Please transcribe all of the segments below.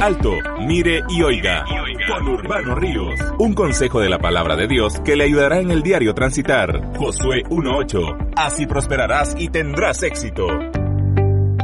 Alto, mire y oiga. Con Urbano Ríos. Un consejo de la palabra de Dios que le ayudará en el diario transitar. Josué 1.8. Así prosperarás y tendrás éxito.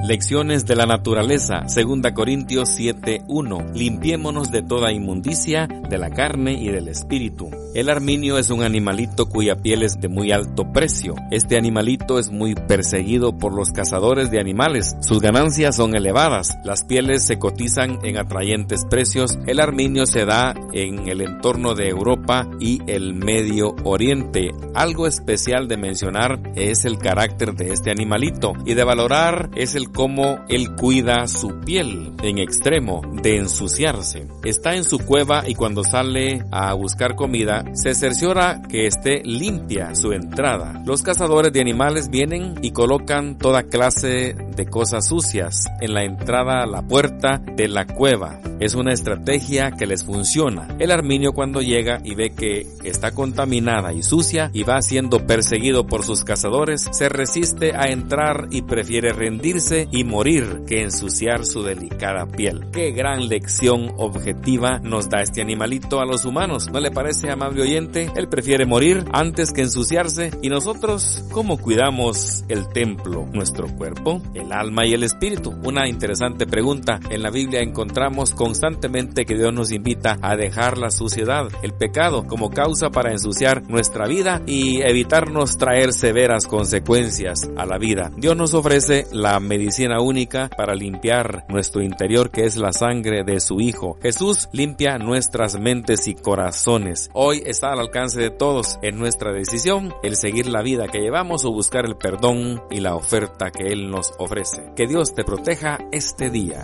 Lecciones de la naturaleza, 2 Corintios 7:1. Limpiémonos de toda inmundicia, de la carne y del espíritu. El arminio es un animalito cuya piel es de muy alto precio. Este animalito es muy perseguido por los cazadores de animales. Sus ganancias son elevadas. Las pieles se cotizan en atrayentes precios. El arminio se da en el entorno de Europa y el Medio Oriente. Algo especial de mencionar es el carácter de este animalito y de valorar es el cómo él cuida su piel en extremo de ensuciarse. Está en su cueva y cuando sale a buscar comida se cerciora que esté limpia su entrada. Los cazadores de animales vienen y colocan toda clase de cosas sucias en la entrada a la puerta de la cueva. Es una estrategia que les funciona. El arminio cuando llega y ve que está contaminada y sucia y va siendo perseguido por sus cazadores, se resiste a entrar y prefiere rendirse y morir que ensuciar su delicada piel. Qué gran lección objetiva nos da este animalito a los humanos. ¿No le parece, amable oyente? Él prefiere morir antes que ensuciarse. ¿Y nosotros cómo cuidamos el templo, nuestro cuerpo, el alma y el espíritu? Una interesante pregunta. En la Biblia encontramos constantemente que Dios nos invita a dejar la suciedad, el pecado, como causa para ensuciar nuestra vida y evitarnos traer severas consecuencias a la vida. Dios nos ofrece la medicina única para limpiar nuestro interior que es la sangre de su Hijo. Jesús limpia nuestras mentes y corazones. Hoy está al alcance de todos en nuestra decisión el seguir la vida que llevamos o buscar el perdón y la oferta que Él nos ofrece. Que Dios te proteja este día.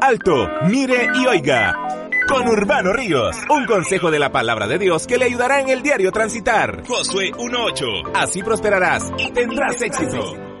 Alto, mire y oiga. Con Urbano Ríos, un consejo de la palabra de Dios que le ayudará en el diario transitar. Josué 1.8. Así prosperarás y tendrás éxito.